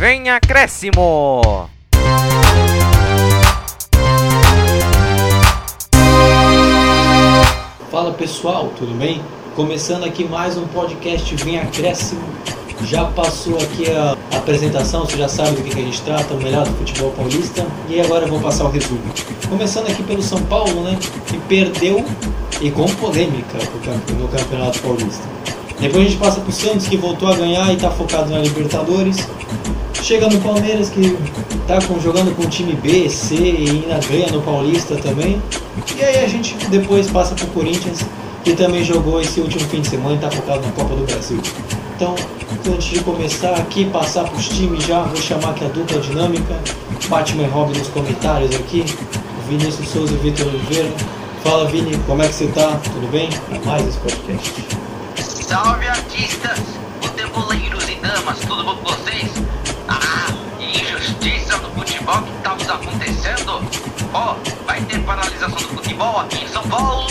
Vem acréscimo! Fala pessoal, tudo bem? Começando aqui mais um podcast Vem Acréscimo. Já passou aqui a apresentação, você já sabe do que, a gente trata, o melhor do futebol paulista. E agora eu vou passar o resumo. Começando aqui pelo São Paulo, né? Que perdeu e com polêmica no Campeonato Paulista. Depois a gente passa pro Santos, que voltou a ganhar e está focado na Libertadores. Chega no Palmeiras, que está jogando com o time B, C e ainda ganha no Paulista também. E aí a gente depois passa pro Corinthians, que também jogou esse último fim de semana e está focado na Copa do Brasil. Então, antes de começar aqui, passar para os times já, vou chamar aqui a dupla dinâmica, Batman e Robin nos comentários aqui, Vinícius Souza e Vitor Oliveira. Fala Vini, como é que você tá? Tudo bem? Para mais esse podcast. Salve artistas, futeboleiros e damas, tudo bom com vocês? Futebol que está nos acontecendo? Ó, oh, vai ter paralisação do futebol aqui em São Paulo,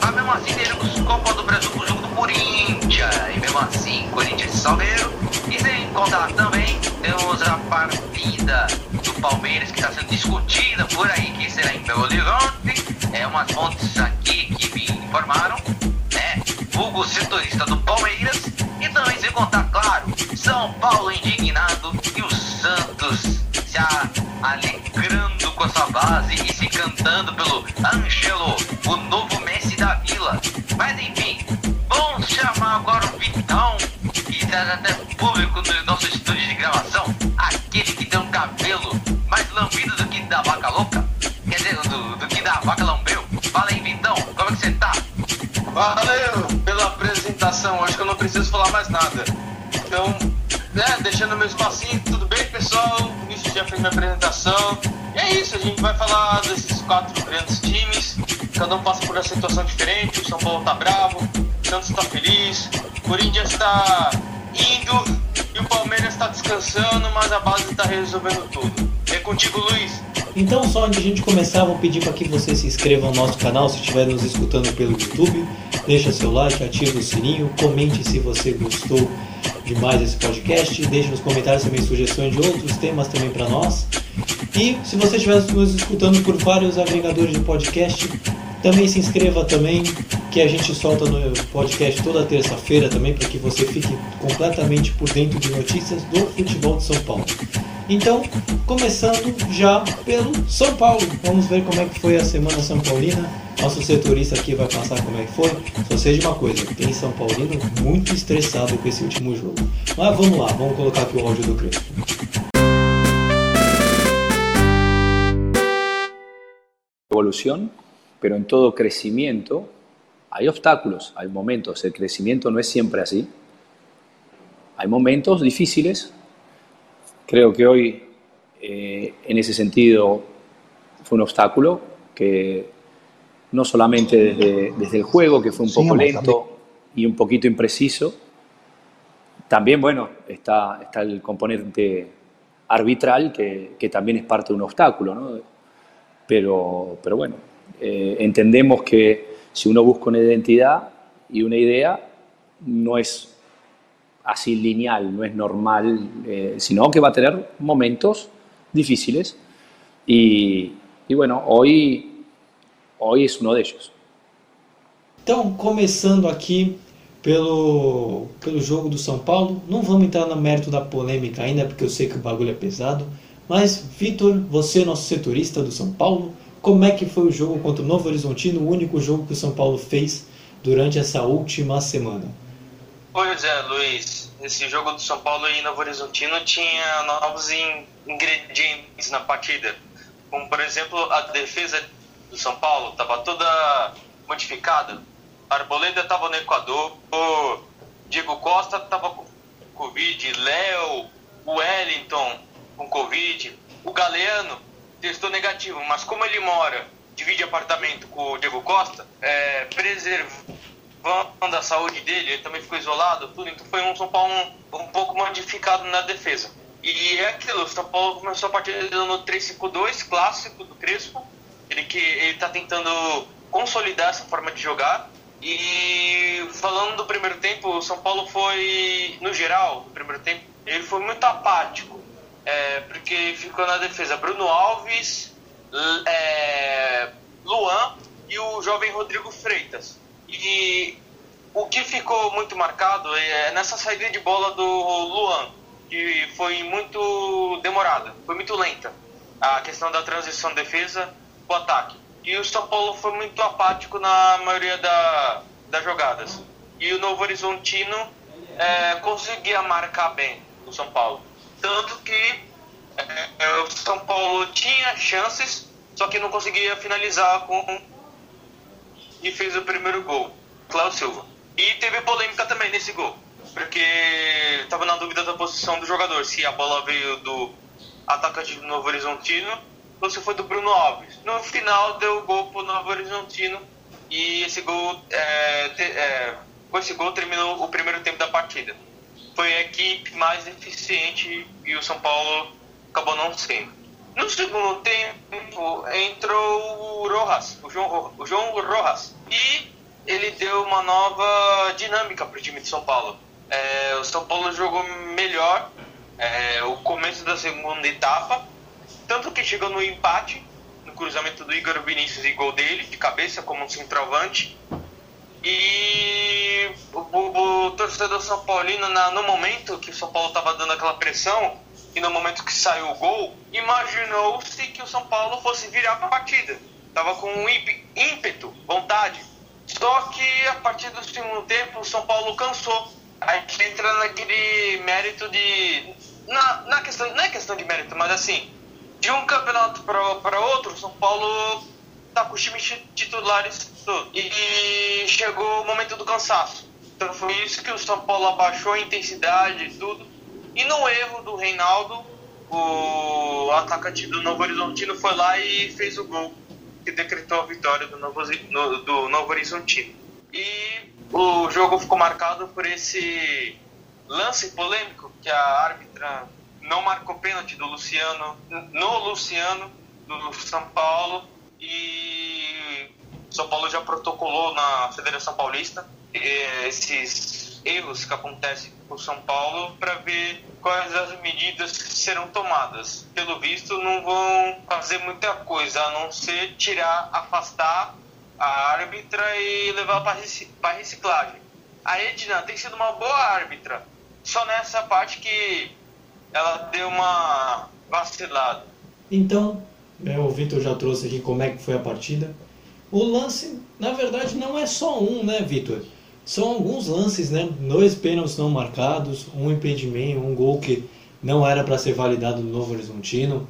mas mesmo assim teremos Copa do Brasil com o jogo do Corinthians, e mesmo assim Corinthians e Salgueiro, e sem contar também temos a partida do Palmeiras que está sendo discutida por aí, que será em Belo Horizonte, é umas fontes aqui que me informaram, né, vulgo setorista do Palmeiras, e também sem contar, claro, São Paulo indignado e o Santos se alegrando com a sua base e se cantando pelo Angelo, o novo Messi da Vila. Mas enfim, vamos chamar agora o Vitão, que está até público no nosso estúdio de gravação, aquele que tem um cabelo mais lambido do que da vaca louca, quer dizer, do, do que da vaca lambeu. Fala aí, Vitão, como é que você tá? Valeu pela apresentação, acho que eu não preciso falar mais nada. Então, né, deixando meu espacinho, tudo bem? Já fez minha apresentação. E é isso, a gente vai falar desses quatro grandes times. Cada um passa por uma situação diferente. O São Paulo tá bravo, o Santos tá feliz, o Corinthians tá indo e o Palmeiras tá descansando, mas a base tá resolvendo tudo. É contigo, Luiz. Então, só antes de a gente começar, vou pedir para que você se inscreva no nosso canal se estiver nos escutando pelo YouTube. Deixa seu like, ativa o sininho, comente se você gostou demais desse podcast. Deixe nos comentários também sugestões de outros temas também para nós. E se você estiver nos escutando por vários agregadores de podcast, também se inscreva também, que a gente solta no podcast toda terça-feira também, para que você fique completamente por dentro de notícias do futebol de São Paulo. Então, começando já pelo São Paulo. Vamos ver como é que foi a semana São Paulina. Nosso setorista aqui vai passar como é que foi. Só seja uma coisa, tem São Paulino muito estressado com esse último jogo. Mas vamos lá, vamos colocar aqui o áudio do Crespo. Evolución, pero en todo crecimiento hay obstáculos, hay momentos. El crecimiento no es siempre así. Hay momentos difíciles, Creo que hoy, eh, en ese sentido, fue un obstáculo que no solamente desde, desde el juego, que fue un poco lento y un poquito impreciso, también, bueno, está, está el componente arbitral, que, que también es parte de un obstáculo, ¿no? Pero, pero bueno, eh, entendemos que si uno busca una identidad y una idea, no es así lineal, no es normal, eh, sino que va a tener momentos difíciles y, y bueno, hoy, hoy es uno de ellos. Então, começando aqui pelo, pelo jogo do São Paulo, não vamos entrar no mérito da polêmica ainda, porque eu sei que o bagulho é pesado, mas Vitor, você, nosso setorista do São Paulo, como é que foi o jogo contra o Novo Horizontino, o único jogo que o São Paulo fez durante essa última semana? Pois é, Luiz. Esse jogo do São Paulo e Novo Horizontino tinha novos ingredientes na partida. Como, por exemplo, a defesa do São Paulo estava toda modificada. Arboleda estava no Equador, Diego Costa estava com Covid, Léo, Wellington com Covid, o Galeano testou negativo, mas como ele mora, divide apartamento com o Diego Costa, é, preservou da saúde dele, ele também ficou isolado, tudo, então foi um São Paulo um, um pouco modificado na defesa. E é aquilo, o São Paulo começou a partir no 3-5-2, clássico do Crespo, ele que ele tá tentando consolidar essa forma de jogar. E falando do primeiro tempo, o São Paulo foi, no geral, no primeiro tempo, ele foi muito apático. Porque ficou na defesa Bruno Alves, é, Luan e o jovem Rodrigo Freitas. E o que ficou muito marcado é nessa saída de bola do Luan, que foi muito demorada, foi muito lenta. A questão da transição defesa o ataque. E o São Paulo foi muito apático na maioria da, das jogadas. E o Novo Horizontino é, conseguia marcar bem o São Paulo. Tanto que é, o São Paulo tinha chances, só que não conseguia finalizar com e fez o primeiro gol, Cláudio Silva. E teve polêmica também nesse gol, porque estava na dúvida da posição do jogador, se a bola veio do atacante do Novo Horizontino ou se foi do Bruno Alves. No final deu gol pro Novo Horizontino e esse gol, é, te, é, com esse gol terminou o primeiro tempo da partida. Foi a equipe mais eficiente e o São Paulo acabou não sendo. No segundo tempo entrou o Rojas, o João, o João Rojas, e ele deu uma nova dinâmica para o time de São Paulo. É, o São Paulo jogou melhor é, o começo da segunda etapa, tanto que chegou no empate, no cruzamento do Igor Vinícius e gol dele, de cabeça como um centroavante. E o, o, o torcedor São Paulino, na, no momento que o São Paulo estava dando aquela pressão, e no momento que saiu o gol, imaginou-se que o São Paulo fosse virar a partida. Tava com um ímpeto, vontade. Só que a partir do segundo tempo o São Paulo cansou. A gente entra naquele mérito de. Na, na questão, não é questão de mérito, mas assim, de um campeonato para outro, o São Paulo tá com os times titulares. E chegou o momento do cansaço. Então foi isso que o São Paulo abaixou a intensidade e tudo e no erro do Reinaldo, o atacante do Novo Horizontino foi lá e fez o gol que decretou a vitória do Novo, do Novo Horizontino. E o jogo ficou marcado por esse lance polêmico que a árbitra não marcou pênalti do Luciano, no Luciano, do São Paulo, e São Paulo já protocolou na Federação Paulista esses erros que acontecem com São Paulo para ver quais as medidas que serão tomadas. Pelo visto, não vão fazer muita coisa, a não ser tirar, afastar a árbitra e levar para reciclagem. A Edna tem sido uma boa árbitra, só nessa parte que ela deu uma vacilada. Então, né, o Vitor já trouxe aqui como é que foi a partida. O lance, na verdade, não é só um, né, Vitor? São alguns lances, né? Dois pênaltis não marcados, um impedimento, um gol que não era para ser validado no Novo Horizontino.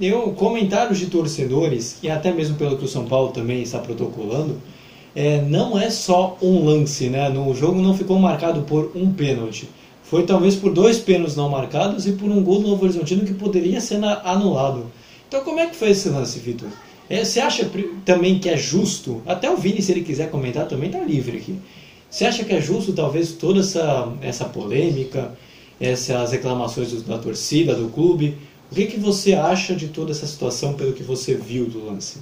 Eu, comentários de torcedores, e até mesmo pelo que o São Paulo também está protocolando, é, não é só um lance, né? No jogo não ficou marcado por um pênalti. Foi talvez por dois pênaltis não marcados e por um gol do Novo Horizontino que poderia ser anulado. Então como é que foi esse lance, Vitor? É, você acha também que é justo, até o Vini, se ele quiser comentar, também está livre aqui. Você acha que é justo, talvez, toda essa, essa polêmica, essas reclamações da torcida, do clube? O que, que você acha de toda essa situação, pelo que você viu do lance?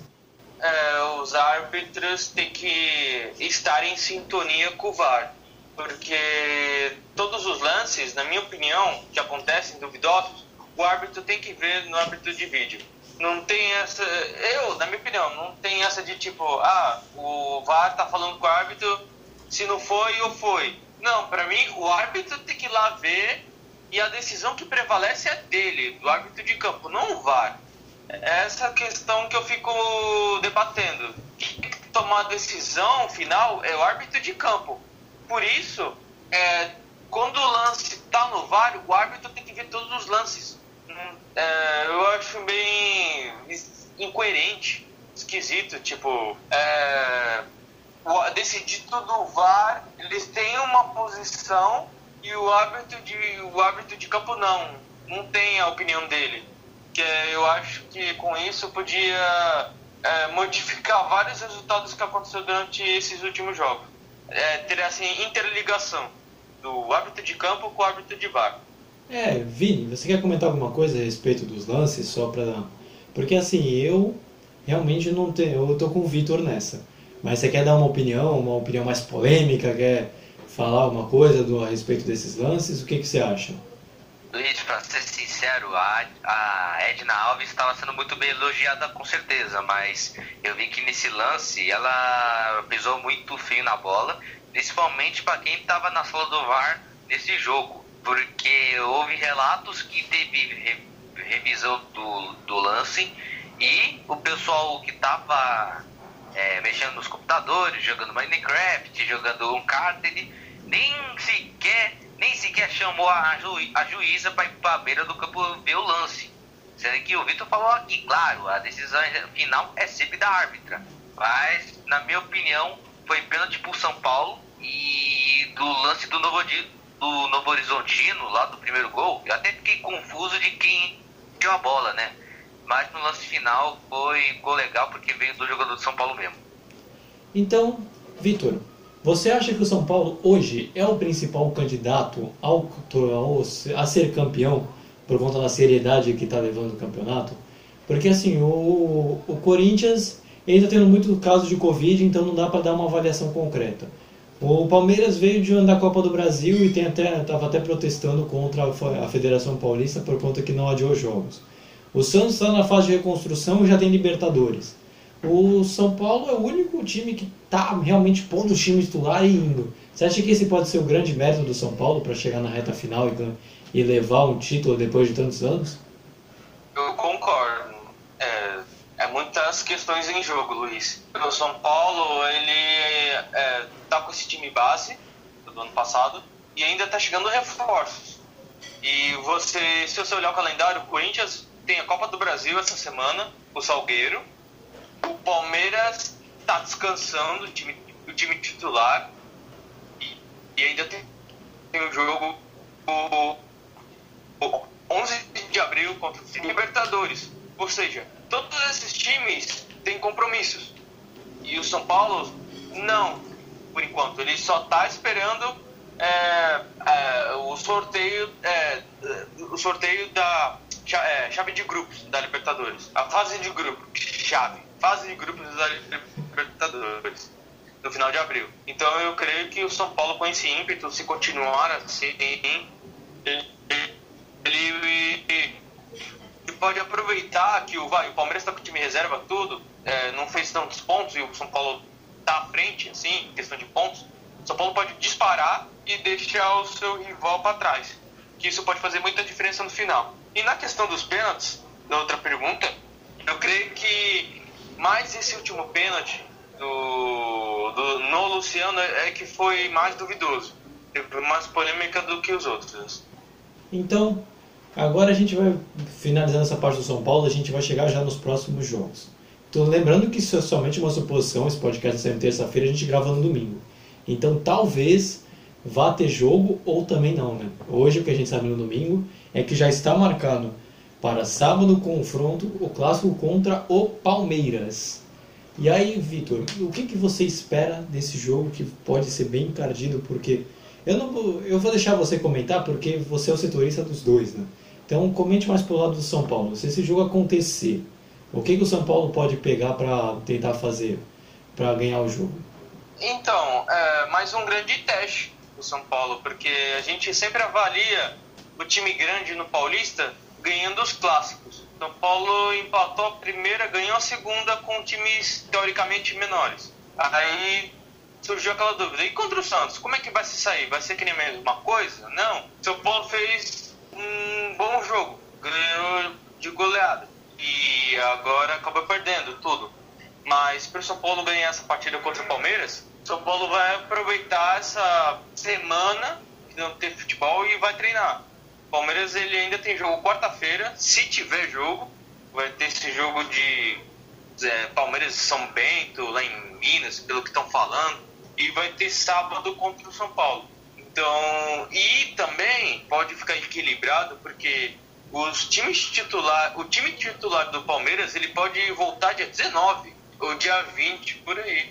É, os árbitros têm que estar em sintonia com o VAR, porque todos os lances, na minha opinião, que acontecem duvidosos, o árbitro tem que ver no árbitro de vídeo não tem essa. Eu, na minha opinião, não tem essa de tipo, ah, o VAR tá falando com o árbitro, se não foi ou foi. Não, para mim, o árbitro tem que ir lá ver e a decisão que prevalece é dele, do árbitro de campo, não o VAR. Essa questão que eu fico debatendo. Quem tem que tomar a decisão final é o árbitro de campo. Por isso, é, quando o lance está no VAR, o árbitro tem que ver todos os lances é, eu acho bem incoerente, esquisito, tipo, é, decidir tudo VAR, eles têm uma posição e o árbitro de, o árbitro de campo não, não tem a opinião dele. Que eu acho que com isso podia é, modificar vários resultados que aconteceu durante esses últimos jogos. É, ter assim interligação do árbitro de campo com o árbitro de VAR. É, Vini, você quer comentar alguma coisa a respeito dos lances só para porque assim, eu realmente não tenho, eu tô com o Vitor nessa. Mas você quer dar uma opinião, uma opinião mais polêmica, quer falar alguma coisa do, a respeito desses lances? O que, que você acha? Luiz, ser ser sincero, a, a Edna Alves estava sendo muito bem elogiada com certeza, mas eu vi que nesse lance ela pisou muito feio na bola, principalmente para quem estava na sala do VAR nesse jogo, porque houve relatos que teve re, revisão do, do lance e o pessoal que estava é, mexendo nos computadores, jogando Minecraft, jogando Uncharted, nem sequer nem sequer chamou a, ju, a juíza para ir para a beira do campo ver o lance. Sendo que o Vitor falou aqui, claro, a decisão final é sempre da árbitra. Mas, na minha opinião, foi pênalti pro São Paulo e do lance do Novo, do Novo Horizontino, lá do primeiro gol, eu até fiquei confuso de quem deu a bola, né? Mas no lance final foi gol legal porque veio do jogador do São Paulo mesmo. Então, Vitor, você acha que o São Paulo hoje é o principal candidato ao, ao a ser campeão por conta da seriedade que está levando o campeonato? Porque assim, o, o Corinthians está tendo muito caso de Covid, então não dá para dar uma avaliação concreta. O Palmeiras veio de da Copa do Brasil e tem até estava até protestando contra a Federação Paulista por conta que não adiou jogos. O Santos está na fase de reconstrução e já tem Libertadores. O São Paulo é o único time que está realmente pondo o time titular e indo. Você acha que esse pode ser o grande mérito do São Paulo para chegar na reta final e, e levar um título depois de tantos anos? Eu concordo. É, muitas questões em jogo, Luiz. O São Paulo, ele é, tá com esse time base do ano passado e ainda está chegando reforços. E você, se você olhar o calendário, o Corinthians tem a Copa do Brasil essa semana, o Salgueiro, o Palmeiras está descansando, o time, o time titular, e, e ainda tem, tem o jogo o, o 11 de abril contra o Libertadores. Ou seja, todos esses times têm compromissos. E o São Paulo, não, por enquanto. Ele só está esperando é, é, o sorteio é, o sorteio da é, chave de grupos da Libertadores. A fase de grupo, chave fase de grupos da Libertadores no final de abril. Então eu creio que o São Paulo com esse ímpeto, se continuar assim, ele, ele pode aproveitar que o, vai, o Palmeiras está com o time reserva tudo, é, não fez tantos pontos e o São Paulo está à frente, assim, em questão de pontos. O São Paulo pode disparar e deixar o seu rival para trás. Que isso pode fazer muita diferença no final. E na questão dos pênaltis, na outra pergunta, eu creio que mas esse último pênalti do, do, no Luciano é que foi mais duvidoso. Teve mais polêmica do que os outros. Então, agora a gente vai finalizando essa parte do São Paulo, a gente vai chegar já nos próximos jogos. Então, lembrando que isso é somente uma suposição, esse podcast saiu terça-feira, a gente grava no domingo. Então, talvez vá ter jogo ou também não, né? Hoje, o que a gente sabe no domingo é que já está marcado para sábado o confronto, o clássico contra o Palmeiras. E aí, Vitor, o que, que você espera desse jogo que pode ser bem encardido? Porque eu não eu vou deixar você comentar porque você é o setorista dos dois, né? Então comente mais pro lado do São Paulo. Se esse jogo acontecer, o que, que o São Paulo pode pegar para tentar fazer para ganhar o jogo? Então, é mais um grande teste do São Paulo, porque a gente sempre avalia o time grande no Paulista ganhando os clássicos. São Paulo empatou a primeira, ganhou a segunda com times teoricamente menores. Aí surgiu aquela dúvida: e contra o Santos, como é que vai se sair? Vai ser que nem a mesma coisa? Não. São Paulo fez um bom jogo, ganhou de goleada e agora acabou perdendo tudo. Mas para o São Paulo ganhar essa partida contra o Palmeiras, São Paulo vai aproveitar essa semana que não tem futebol e vai treinar. Palmeiras ele ainda tem jogo quarta-feira, se tiver jogo, vai ter esse jogo de é, Palmeiras e São Bento, lá em Minas, pelo que estão falando, e vai ter sábado contra o São Paulo. Então, e também pode ficar equilibrado porque os times titular, o time titular do Palmeiras, ele pode voltar dia 19 ou dia 20 por aí.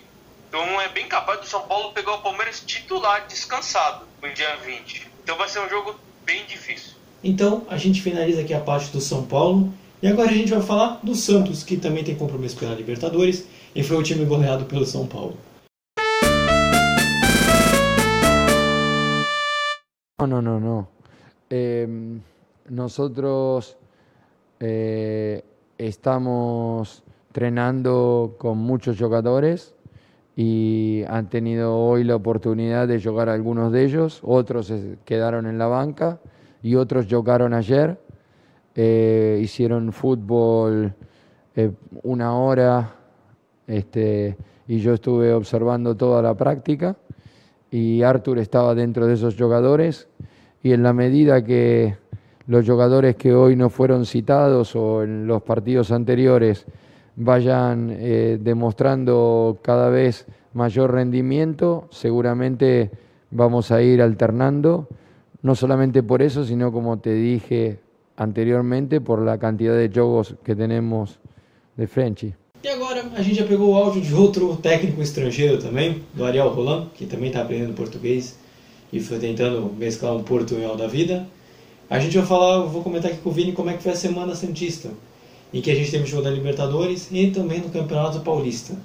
Então é bem capaz do São Paulo pegar o Palmeiras titular descansado no dia 20. Então vai ser um jogo bem difícil. Então a gente finaliza aqui a parte do São Paulo e agora a gente vai falar do Santos, que também tem compromisso pela Libertadores e foi o time goleado pelo São Paulo. No, no, no, no. Eh, nosotros eh, estamos entrenando con muchos jugadores y han tenido hoy la oportunidad de jugar algunos de ellos, otros quedaron en la banca y otros jugaron ayer, eh, hicieron fútbol eh, una hora este, y yo estuve observando toda la práctica y Arthur estaba dentro de esos jugadores y en la medida que los jugadores que hoy no fueron citados o en los partidos anteriores vayan eh, demostrando cada vez mayor rendimiento, seguramente vamos a ir alternando, no solamente por eso, sino como te dije anteriormente, por la cantidad de jogos que tenemos de frente. E agora a gente já pegou o áudio de outro técnico estrangeiro também, do Ariel Roland, que também está aprendendo português e foi tentando mesclar um portunhol da vida. A gente vai falar, vou comentar aqui com o Vini como é que foi a Semana Santista, em que a gente teve o jogo da Libertadores e também no Campeonato Paulista.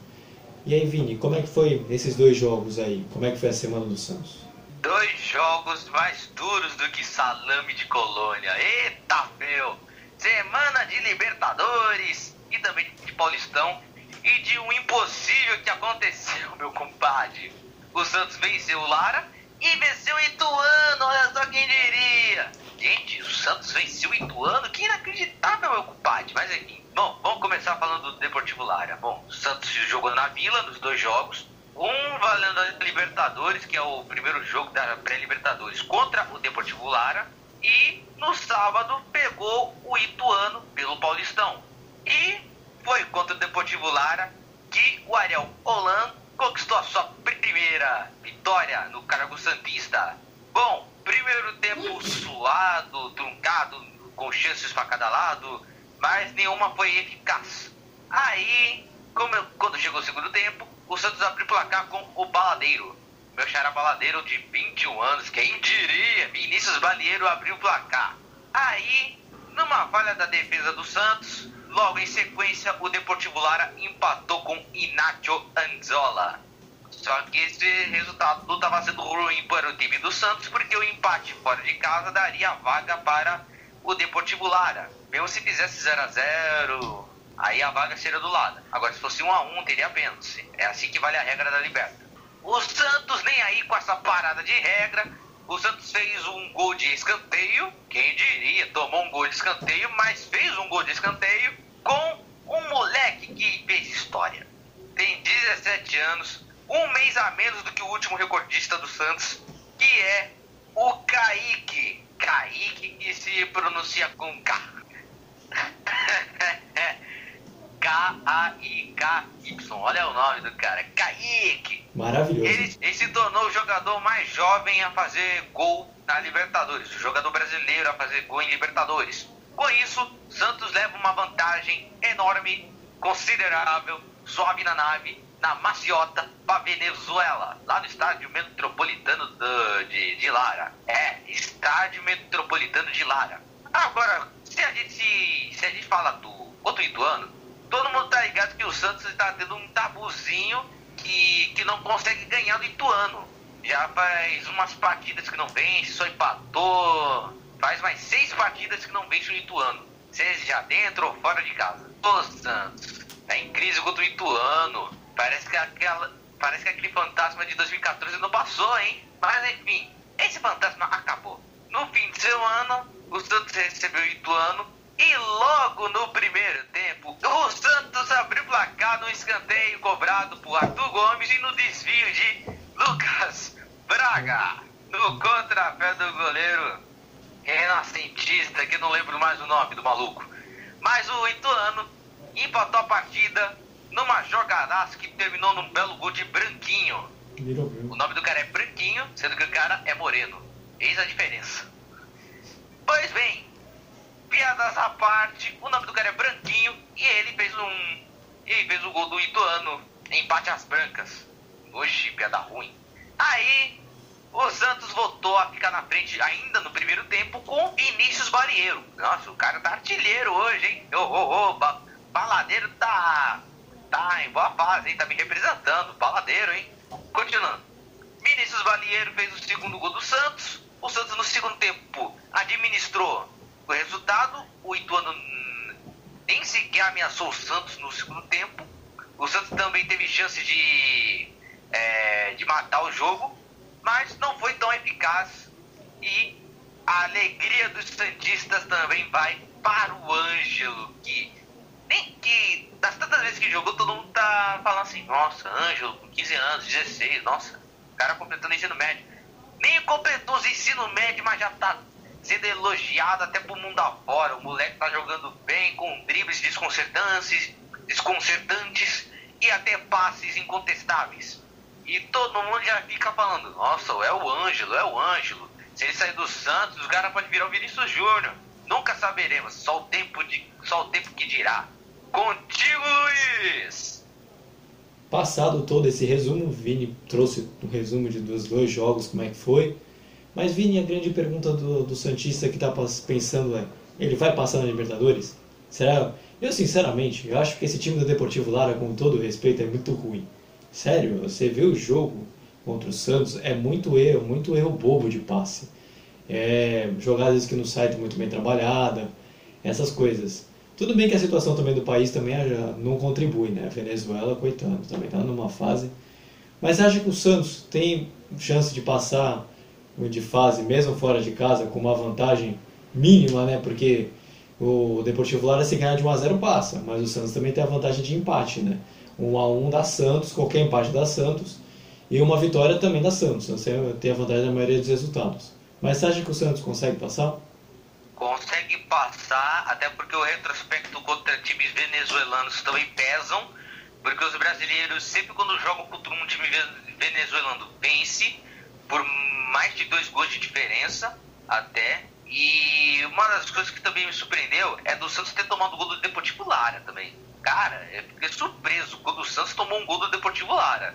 E aí, Vini, como é que foi esses dois jogos aí? Como é que foi a Semana do Santos? Dois jogos mais duros do que salame de colônia. Eita, meu! Semana de Libertadores e também de Paulistão e de um impossível que aconteceu, meu compadre. O Santos venceu o Lara e venceu o Ituano, olha só quem diria. Gente, o Santos venceu o Ituano, que inacreditável, meu compadre. Mas enfim, bom, vamos começar falando do Deportivo Lara. Bom, o Santos jogou na Vila nos dois jogos. Um valendo a Libertadores, que é o primeiro jogo da pré-Libertadores, contra o Deportivo Lara. E no sábado pegou o Ituano pelo Paulistão. E foi contra o Deportivo Lara que o Ariel Holan conquistou a sua primeira vitória no Cargo Santista. Bom, primeiro tempo suado, truncado, com chances para cada lado, mas nenhuma foi eficaz. Aí, eu, quando chegou o segundo tempo, o Santos abriu o placar com o Baladeiro. Meu xará Baladeiro de 21 anos, quem diria? Vinícius Balieiro abriu o placar. Aí, numa falha da defesa do Santos, logo em sequência o Deportivo Lara empatou com Inácio Anzola. Só que esse resultado estava sendo ruim para o time do Santos, porque o empate fora de casa daria vaga para o Deportivo Lara. Mesmo se fizesse 0 a 0 aí a vaga seria do lado. Agora, se fosse 1 a 1 teria pênalti. É assim que vale a regra da Liberta. O Santos nem aí com essa parada de regra. O Santos fez um gol de escanteio. Quem diria? Tomou um gol de escanteio, mas fez um gol de escanteio com um moleque que fez história. Tem 17 anos, um mês a menos do que o último recordista do Santos, que é o Kaique. Kaique que se pronuncia com K. K-A-I-K-Y. Olha o nome do cara. Kaique. Maravilhoso. Ele, ele se tornou o jogador mais jovem a fazer gol na Libertadores. O jogador brasileiro a fazer gol em Libertadores. Com isso, Santos leva uma vantagem enorme, considerável, sobe na nave, na maciota, para Venezuela, lá no estádio metropolitano do, de, de Lara. É, estádio metropolitano de Lara. Agora, se a gente, se a gente fala do outro Ituano, todo mundo tá ligado que o Santos está tendo um tabuzinho que, que não consegue ganhar do Ituano. Já faz umas partidas que não vence, só empatou. Faz mais seis partidas que não vence o Ituano. Seja dentro ou fora de casa. O Santos tá em crise contra o Ituano. Parece que, aquela, parece que aquele fantasma de 2014 não passou, hein? Mas enfim, esse fantasma acabou. No fim de semana, o Santos recebeu o Ituano e logo no primeiro tempo, o Santos abriu o placar no escanteio cobrado por Arthur Gomes e no desvio de Lucas Braga. No contrapé do goleiro renascentista, que não lembro mais o nome do maluco. Mas o Ituano empatou a partida numa jogadaça que terminou num belo gol de Branquinho. O nome do cara é Branquinho, sendo que o cara é Moreno. Eis a diferença. Pois bem, piadas à parte, o nome do cara é Branquinho e ele fez um. Ele fez o gol do Ituano, empate às brancas. Oxi, piada ruim. Aí, o Santos voltou a ficar na frente ainda no primeiro tempo com Vinícius Barieiro. Nossa, o cara tá artilheiro hoje, hein? Ô, ô, ô, ba baladeiro tá. Tá em boa fase, hein? Tá me representando. Baladeiro, hein? Continuando. Vinícius Balieiro fez o segundo gol do Santos. O Santos no segundo tempo administrou o resultado, o Ituano nem sequer ameaçou o Santos no segundo tempo. O Santos também teve chance de, é, de matar o jogo, mas não foi tão eficaz. E a alegria dos Santistas também vai para o Ângelo, que nem que das tantas vezes que jogou, todo mundo tá falando assim, nossa, Ângelo, com 15 anos, 16, nossa, o cara completando ensino médio. Nem completou os ensino médio, mas já tá sendo elogiado até pro mundo afora. O moleque tá jogando bem, com dribles desconcertantes, desconcertantes e até passes incontestáveis. E todo mundo já fica falando, nossa, é o Ângelo, é o Ângelo. Se ele sair do Santos, os caras podem virar o Vinícius Júnior. Nunca saberemos, só o tempo, de, só o tempo que dirá. Contigo, Luiz! Passado todo esse resumo, o Vini trouxe um resumo de, dois jogos, como é que foi. Mas Vini, a grande pergunta do, do Santista que está pensando é, ele vai passar na Libertadores? Será? Eu sinceramente, eu acho que esse time do Deportivo Lara, com todo respeito, é muito ruim. Sério, você vê o jogo contra o Santos, é muito erro, muito erro bobo de passe. É, jogadas que não saem muito bem trabalhada, essas coisas. Tudo bem que a situação também do país também já não contribui, né? A Venezuela, coitado, também está numa fase. Mas acha que o Santos tem chance de passar de fase, mesmo fora de casa, com uma vantagem mínima, né? Porque o Deportivo Lara se ganhar de 1 a 0 passa, mas o Santos também tem a vantagem de empate, né? 1 a 1 da Santos, qualquer empate da Santos, e uma vitória também da Santos. Você tem a vantagem da maioria dos resultados. Mas você acha que o Santos consegue passar? Consegue passar, até porque o retrospecto contra times venezuelanos também pesam, porque os brasileiros sempre quando jogam contra um time venezuelano vence por mais de dois gols de diferença até. E uma das coisas que também me surpreendeu é do Santos ter tomado o gol do Deportivo Lara também. Cara, eu fiquei surpreso quando o Santos tomou um gol do Deportivo Lara.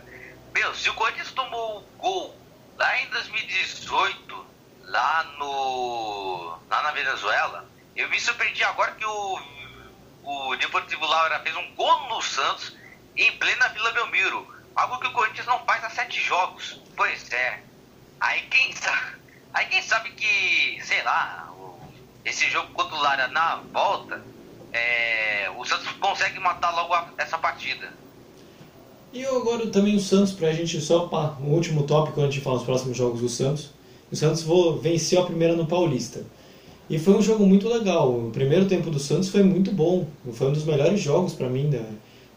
Meu, se o Corinthians tomou o gol lá em 2018, lá no. lá na Venezuela, eu me surpreendi agora que o, o Deportivo Lara fez um gol no Santos em plena Vila Belmiro. Algo que o Corinthians não faz há sete jogos. Pois é. Aí quem sabe, aí quem sabe que, sei lá, esse jogo contra o Lara na volta, é, o Santos consegue matar logo a, essa partida. E agora também o Santos, pra gente só um último tópico antes de falar os próximos jogos do Santos. O Santos venceu a primeira no Paulista. E foi um jogo muito legal. O primeiro tempo do Santos foi muito bom. Foi um dos melhores jogos para mim da,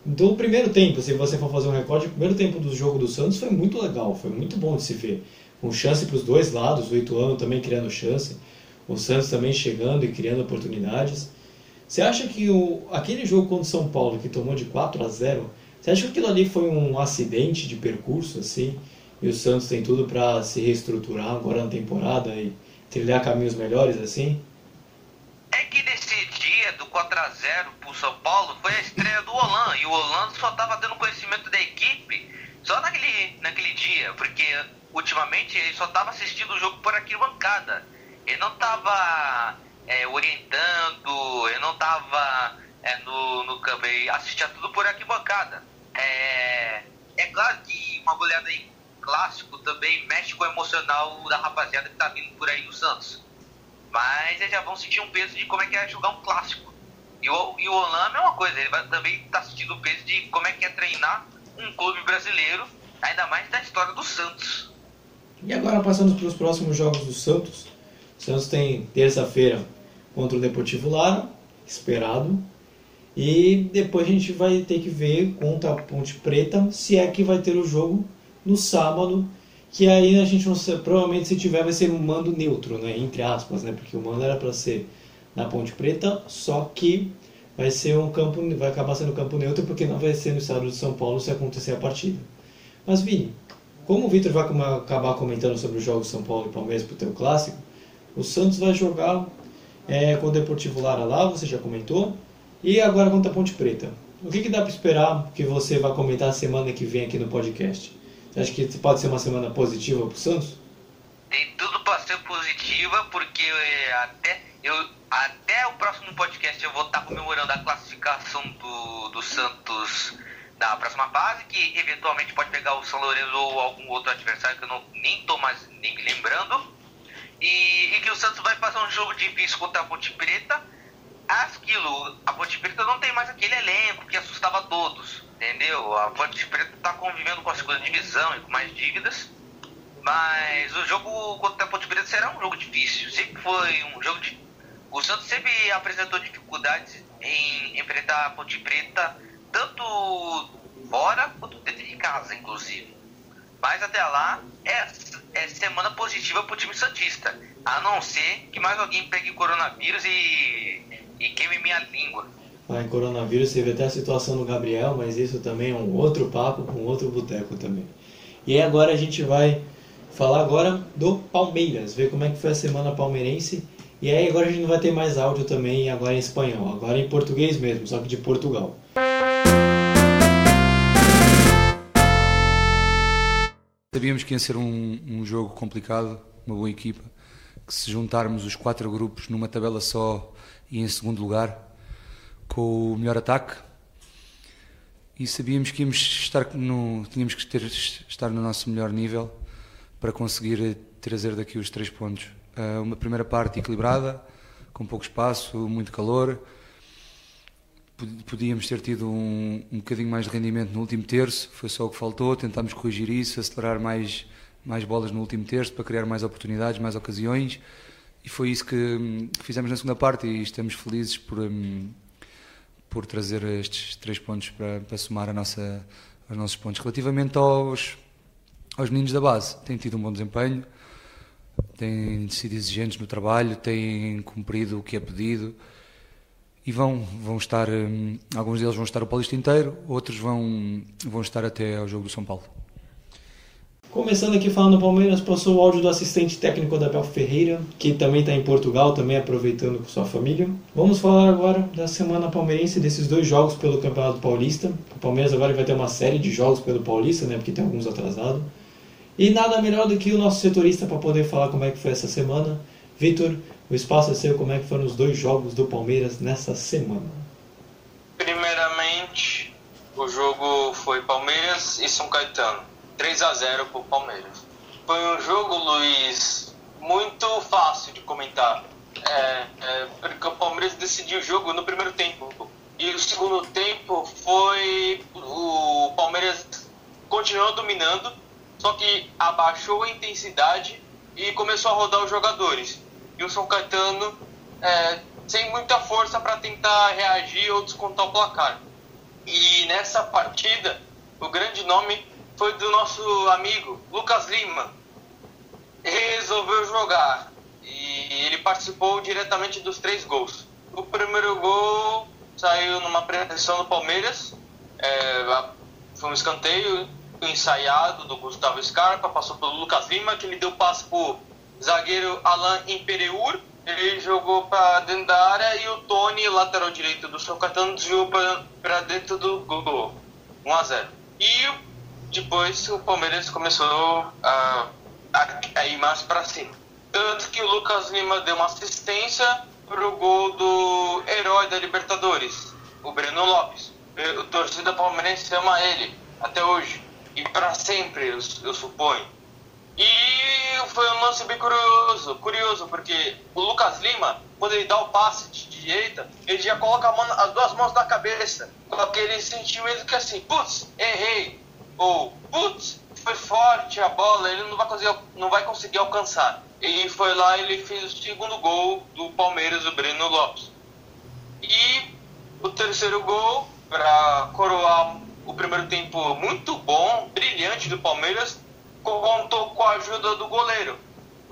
do primeiro tempo. Se você for fazer um recorde, o primeiro tempo do jogo do Santos foi muito legal. Foi muito bom de se ver com chance para os dois lados, o Ituano também criando chance, o Santos também chegando e criando oportunidades. Você acha que o, aquele jogo contra o São Paulo, que tomou de 4 a 0, você acha que aquilo ali foi um acidente de percurso, assim, e o Santos tem tudo para se reestruturar agora na temporada e trilhar caminhos melhores, assim? É que nesse dia do 4 a 0 pro São Paulo foi a estreia do Holan, e o Holan só estava dando conhecimento da equipe só naquele, naquele dia, porque ultimamente ele só estava assistindo o jogo por arquibancada. Ele não estava é, orientando, ele não estava é, no, no campo, ele assistia tudo por arquibancada. É, é claro que uma goleada em clássico também mexe com o emocional da rapaziada que está vindo por aí no Santos. Mas eles já vão sentir um peso de como é que é jogar um clássico. E o, e o Olan é a mesma coisa, ele vai também tá sentindo o peso de como é que é treinar um clube brasileiro, ainda mais da história do Santos. E agora passando para os próximos jogos do Santos. O Santos tem terça-feira contra o Deportivo Lara, esperado. E depois a gente vai ter que ver contra a Ponte Preta se é que vai ter o jogo no sábado. Que aí a gente não sei, provavelmente se tiver vai ser um mando neutro, né? Entre aspas, né? Porque o mando era para ser na Ponte Preta, só que vai ser um campo, vai acabar sendo campo neutro porque não vai ser no estado de São Paulo se acontecer a partida. Mas Vini, como o Vitor vai acabar comentando sobre os jogos São Paulo e Palmeiras para o teu clássico, o Santos vai jogar é, com o Deportivo Lara lá, você já comentou, e agora contra a Ponte Preta. O que, que dá para esperar que você vai comentar semana que vem aqui no podcast? Você acha que pode ser uma semana positiva para o Santos? Tem tudo para ser positiva, porque é, até, eu, até o próximo podcast eu vou estar comemorando a classificação do, do Santos da próxima fase, que eventualmente pode pegar o São Lourenço ou algum outro adversário que eu não, nem estou mais nem me lembrando. e, e que o Santos vai fazer um jogo difícil contra a Ponte Preta. Aquilo, a Ponte Preta não tem mais aquele elenco que assustava todos, entendeu? A Ponte Preta está convivendo com a segunda divisão e com mais dívidas. Mas o jogo contra a Ponte Preta será um jogo difícil. Sempre foi um jogo de. O Santos sempre apresentou dificuldades em enfrentar a Ponte Preta, tanto fora quanto dentro de casa, inclusive. Mas até lá é, é semana positiva para o time Santista. A não ser que mais alguém pegue coronavírus e, e queime minha língua. Ah, em coronavírus teve até a situação do Gabriel, mas isso também é um outro papo com outro boteco também. E agora a gente vai falar agora do Palmeiras, ver como é que foi a semana palmeirense. E aí agora a gente não vai ter mais áudio também agora em espanhol, agora em português mesmo, só que de Portugal. Sabíamos que ia ser um, um jogo complicado, uma boa equipa, que se juntarmos os quatro grupos numa tabela só e em segundo lugar, com o melhor ataque, e sabíamos que íamos estar no, tínhamos que ter, estar no nosso melhor nível para conseguir trazer daqui os três pontos. Uh, uma primeira parte equilibrada, com pouco espaço, muito calor. Podíamos ter tido um, um bocadinho mais de rendimento no último terço, foi só o que faltou. Tentámos corrigir isso, acelerar mais, mais bolas no último terço para criar mais oportunidades, mais ocasiões. E foi isso que, que fizemos na segunda parte e estamos felizes por, um, por trazer estes três pontos para, para somar a nossa, os nossos pontos. Relativamente aos, aos meninos da base, têm tido um bom desempenho, têm sido exigentes no trabalho, têm cumprido o que é pedido e vão, vão estar, hum, alguns deles vão estar o Paulista inteiro, outros vão, vão estar até ao jogo do São Paulo. Começando aqui falando do Palmeiras, passou o áudio do assistente técnico da Abel Ferreira, que também está em Portugal, também aproveitando com sua família. Vamos falar agora da semana palmeirense, desses dois jogos pelo Campeonato Paulista. O Palmeiras agora vai ter uma série de jogos pelo Paulista, né, porque tem alguns atrasados. E nada melhor do que o nosso setorista para poder falar como é que foi essa semana. Vitor, o espaço é seu, como é que foram os dois jogos do Palmeiras nessa semana? Primeiramente, o jogo foi Palmeiras e São Caetano. 3 a 0 para o Palmeiras. Foi um jogo, Luiz, muito fácil de comentar. É, é, porque o Palmeiras decidiu o jogo no primeiro tempo. E o segundo tempo foi o Palmeiras continuou dominando, só que abaixou a intensidade e começou a rodar os jogadores. São Caetano é, sem muita força para tentar reagir ou descontar o placar. E nessa partida, o grande nome foi do nosso amigo Lucas Lima. Resolveu jogar e ele participou diretamente dos três gols. O primeiro gol saiu numa pressão do Palmeiras, é, foi um escanteio ensaiado do Gustavo Scarpa, passou pelo Lucas Lima, que ele deu passe pro zagueiro Alain Impereur, ele jogou para dentro da área e o Tony, lateral direito do São Caetano, desviou para dentro do gol. 1 a 0. E depois o Palmeiras começou a, a, a ir mais para cima. Tanto que o Lucas Lima deu uma assistência pro gol do herói da Libertadores, o Breno Lopes. O torcida palmeirense ama ele até hoje e para sempre, eu, eu suponho. E foi um lance bem curioso, curioso, porque o Lucas Lima, quando ele dá o passe de direita, ele já coloca mão, as duas mãos na cabeça, com aquele sentimento que assim, putz, errei, ou putz, foi forte a bola, ele não vai conseguir, não vai conseguir alcançar. E foi lá ele fez o segundo gol do Palmeiras, o Breno Lopes. E o terceiro gol, para coroar o primeiro tempo muito bom, brilhante do Palmeiras, contou com a ajuda do goleiro.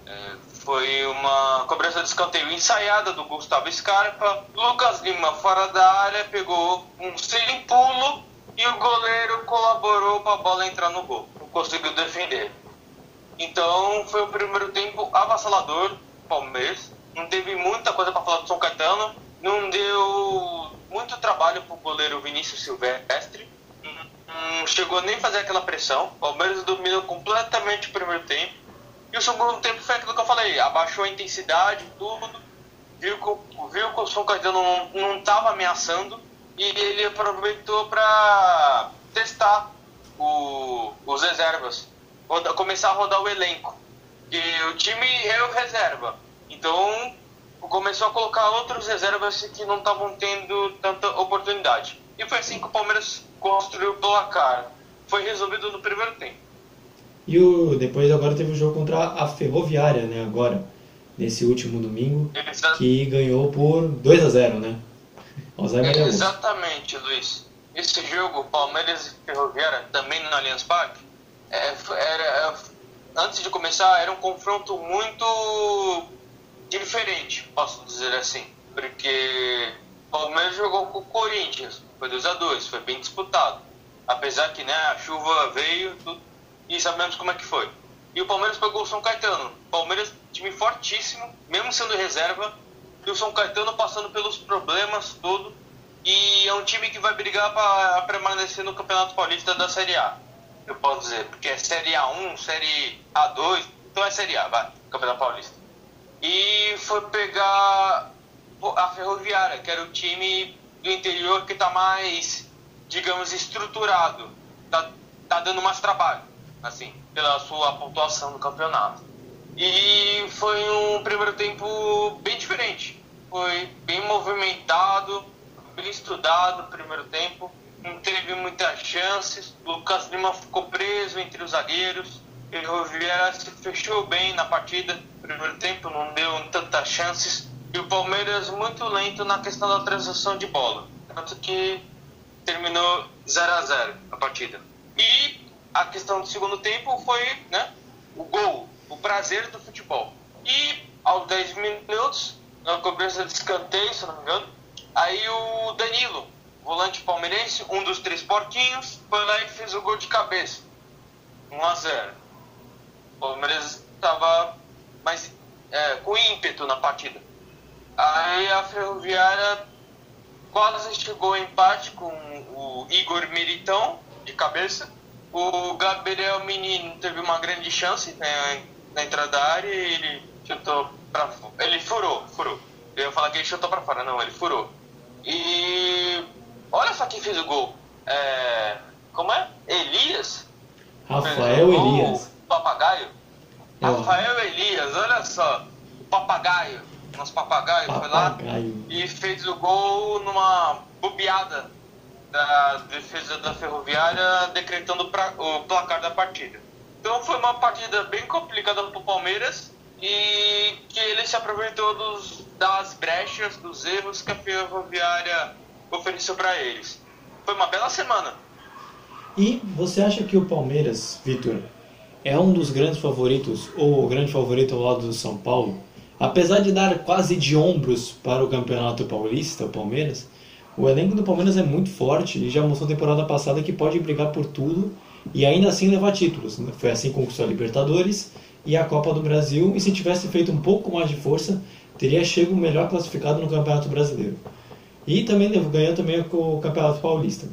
É, foi uma cobrança de escanteio ensaiada do Gustavo Scarpa. Lucas Lima, fora da área, pegou um sem pulo e o goleiro colaborou para a bola entrar no gol. Não conseguiu defender. Então foi o primeiro tempo avassalador Palmeiras. Não teve muita coisa para falar do São Caetano. Não deu muito trabalho para o goleiro Vinícius Silvestre. Chegou nem a fazer aquela pressão. O Palmeiras dominou completamente o primeiro tempo. E o segundo tempo foi aquilo que eu falei. Abaixou a intensidade, tudo. Viu que, viu que o São Caetano não estava ameaçando e ele aproveitou para testar o, os reservas, roda, começar a rodar o elenco. que o time é o reserva. Então começou a colocar outros reservas que não estavam tendo tanta oportunidade. E foi assim que o Palmeiras construiu o placar. Foi resolvido no primeiro tempo. E o, depois agora teve o jogo contra a Ferroviária, né? Agora, nesse último domingo, Exa- que ganhou por 2 a 0 né? Alzheimer é. Exatamente, Luiz. Esse jogo, Palmeiras e Ferroviária, também no Allianz Parque, é, era, é, antes de começar, era um confronto muito diferente, posso dizer assim. Porque o Palmeiras jogou com o Corinthians, foi 2x2, foi bem disputado. Apesar que né, a chuva veio tudo, e sabemos como é que foi. E o Palmeiras pegou o São Caetano. Palmeiras, time fortíssimo, mesmo sendo reserva, e o São Caetano passando pelos problemas todo. E é um time que vai brigar para permanecer no Campeonato Paulista da Série A. Eu posso dizer, porque é Série A1, Série A2, então é Série A, vai, Campeonato Paulista. E foi pegar a Ferroviária, que era o time do interior que está mais, digamos, estruturado. Tá, tá dando mais trabalho, assim, pela sua pontuação no campeonato. E foi um primeiro tempo bem diferente. Foi bem movimentado, bem estudado o primeiro tempo. Não teve muitas chances. Lucas Lima ficou preso entre os zagueiros. Rivera se fechou bem na partida. Primeiro tempo não deu tantas chances. E o Palmeiras muito lento na questão da transação de bola. Tanto que terminou 0 a 0 a partida. E a questão do segundo tempo foi né, o gol, o prazer do futebol. E aos 10 minutos, na cobrança de escanteio, se não me engano, aí o Danilo, volante palmeirense, um dos três porquinhos, foi lá e fez o gol de cabeça. 1 a 0 O Palmeiras estava mais é, com ímpeto na partida. Aí a Ferroviária quase chegou ao empate com o Igor Militão de cabeça. O Gabriel Menino teve uma grande chance né, na entrada da área e ele chutou para ele furou, furou. Eu ia falar que ele chutou para fora, não, ele furou. E olha só quem fez o gol. É, como é? Elias? Rafael Elias. Papagaio. É Rafael Elias, olha só. O papagaio. Nosso papagaio foi lá Papagaio. e fez o gol numa bobeada da defesa da Ferroviária, decretando o pra- o placar da partida. Então foi uma partida bem complicada para o Palmeiras e que ele se aproveitou dos, das brechas, dos erros que a Ferroviária ofereceu para eles. Foi uma bela semana. E você acha que o Palmeiras, Vitor, é um dos grandes favoritos, ou o grande favorito ao lado do São Paulo? Apesar de dar quase de ombros para o Campeonato Paulista, o Palmeiras, o elenco do Palmeiras é muito forte e já mostrou temporada passada que pode brigar por tudo e ainda assim levar títulos. né? Foi assim que conquistou a Libertadores e a Copa do Brasil, e se tivesse feito um pouco mais de força, teria chego melhor classificado no Campeonato Brasileiro. E também ganhou também o Campeonato Paulista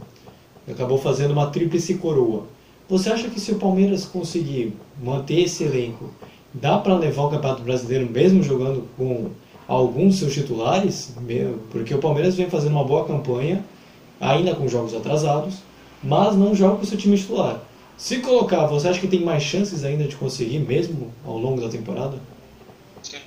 acabou fazendo uma tríplice coroa. Você acha que se o Palmeiras conseguir manter esse elenco, dá para levar o Campeonato Brasileiro mesmo jogando com alguns seus titulares? Porque o Palmeiras vem fazendo uma boa campanha, ainda com jogos atrasados, mas não joga com o seu time titular. Se colocar, você acha que tem mais chances ainda de conseguir mesmo ao longo da temporada? Sim,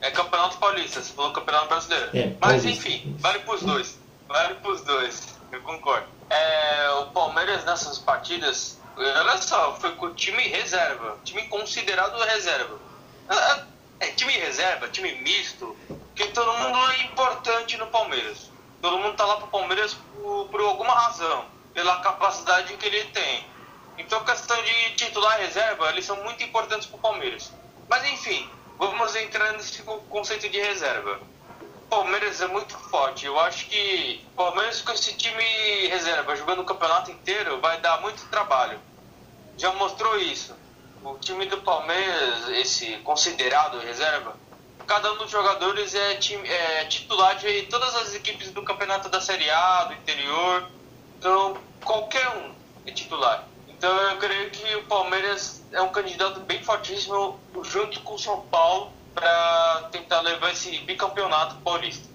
é Campeonato Paulista, você falou Campeonato Brasileiro. É, Mas enfim, vale pros dois. Vale pros dois, eu concordo. É, o Palmeiras nessas partidas, olha só, foi com time reserva, time considerado reserva. Ah, É time reserva, time misto, que todo mundo é importante no Palmeiras. Todo mundo tá lá pro Palmeiras por, por alguma razão, pela capacidade que ele tem. Então, questão de titular e reserva, eles são muito importantes pro Palmeiras. Mas enfim, vamos entrar nesse co- conceito de reserva. Palmeiras é muito forte. Eu acho que o Palmeiras com esse time reserva jogando o campeonato inteiro vai dar muito trabalho. Já mostrou isso. O time do Palmeiras, esse considerado reserva, cada um dos jogadores é, time, é titular de todas as equipes do campeonato da Série A, do interior. Então, qualquer um é titular. Então, eu creio que o Palmeiras é um candidato bem fortíssimo, junto com o São Paulo, para tentar levar esse bicampeonato paulista.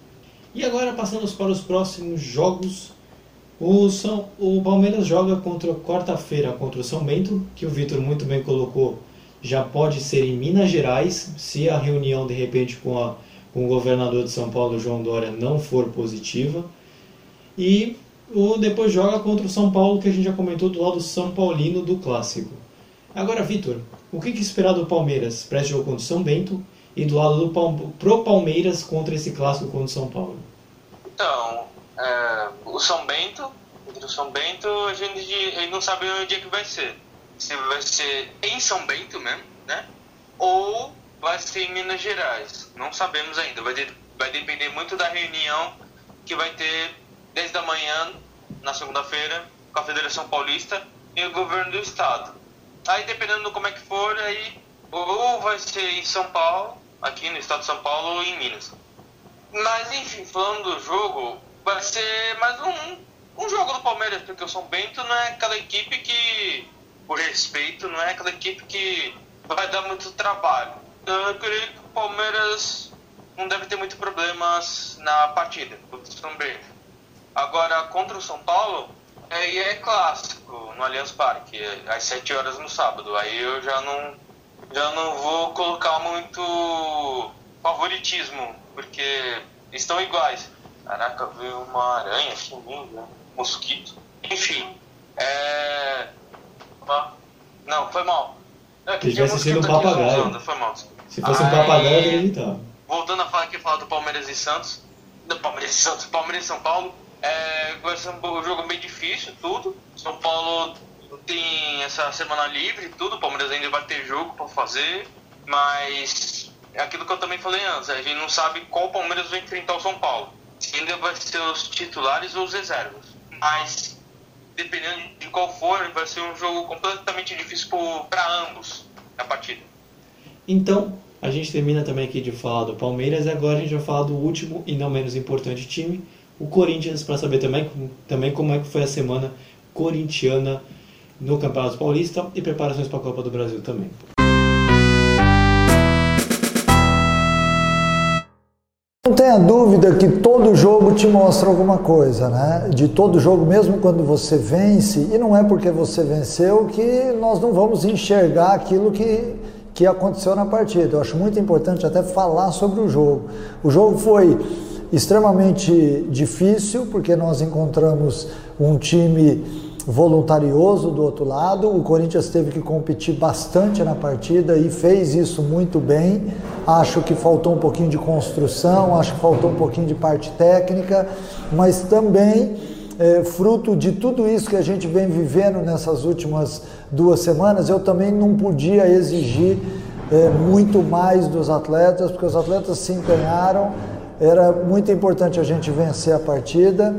E agora passamos para os próximos jogos. O, São, o Palmeiras joga contra quarta-feira contra o São Bento, que o Vitor muito bem colocou já pode ser em Minas Gerais, se a reunião de repente com, a, com o governador de São Paulo, João Dória, não for positiva. E o depois joga contra o São Paulo, que a gente já comentou do lado São Paulino do clássico. Agora, Vitor, o que, que esperar do Palmeiras para esse jogo contra o São Bento e do lado do pro Palmeiras contra esse clássico contra o São Paulo? Então, é, o São Bento, o São Bento, a gente, a gente não sabe onde é que vai ser. Se vai ser em São Bento mesmo, né? Ou vai ser em Minas Gerais. Não sabemos ainda. Vai, vai depender muito da reunião que vai ter 10 da manhã, na segunda-feira, com a Federação Paulista e o governo do estado. Aí, dependendo de como é que for, aí ou vai ser em São Paulo, aqui no estado de São Paulo, ou em Minas. Mas, enfim, falando do jogo, vai ser mais um, um jogo do Palmeiras, porque o São Bento não é aquela equipe que, por respeito, não é aquela equipe que vai dar muito trabalho. Então, eu creio que o Palmeiras não deve ter muitos problemas na partida contra o São Bento. Agora, contra o São Paulo, é, é clássico no Allianz Parque, às 7 horas no sábado. Aí eu já não, já não vou colocar muito favoritismo, porque estão iguais. Caraca, veio uma aranha aqui mim, né? mosquito. Enfim, é. Não, foi mal. É, que um papagaio. Foi mal. Se fosse Aí, um papagaio, eu acreditava. Voltando a falar aqui, falar do Palmeiras e Santos. Do Palmeiras e Santos, Palmeiras e São Paulo. É, vai ser um jogo bem difícil, tudo. São Paulo tem essa semana livre, tudo. O Palmeiras ainda vai ter jogo para fazer, mas é aquilo que eu também falei antes. A gente não sabe qual Palmeiras vai enfrentar o São Paulo. Se ainda vai ser os titulares ou os reservas. Mas dependendo de qual for, vai ser um jogo completamente difícil para ambos a partida. Então, a gente termina também aqui de falar do Palmeiras e agora a gente vai falar do último e não menos importante time, o Corinthians para saber também, também como é que foi a semana corintiana no Campeonato Paulista e preparações para a Copa do Brasil também. Não tenha dúvida que todo jogo te mostra alguma coisa, né? De todo jogo, mesmo quando você vence, e não é porque você venceu que nós não vamos enxergar aquilo que, que aconteceu na partida. Eu acho muito importante até falar sobre o jogo. O jogo foi extremamente difícil, porque nós encontramos um time voluntarioso do outro lado. O Corinthians teve que competir bastante na partida e fez isso muito bem. Acho que faltou um pouquinho de construção, acho que faltou um pouquinho de parte técnica, mas também é, fruto de tudo isso que a gente vem vivendo nessas últimas duas semanas, eu também não podia exigir é, muito mais dos atletas, porque os atletas se empenharam era muito importante a gente vencer a partida,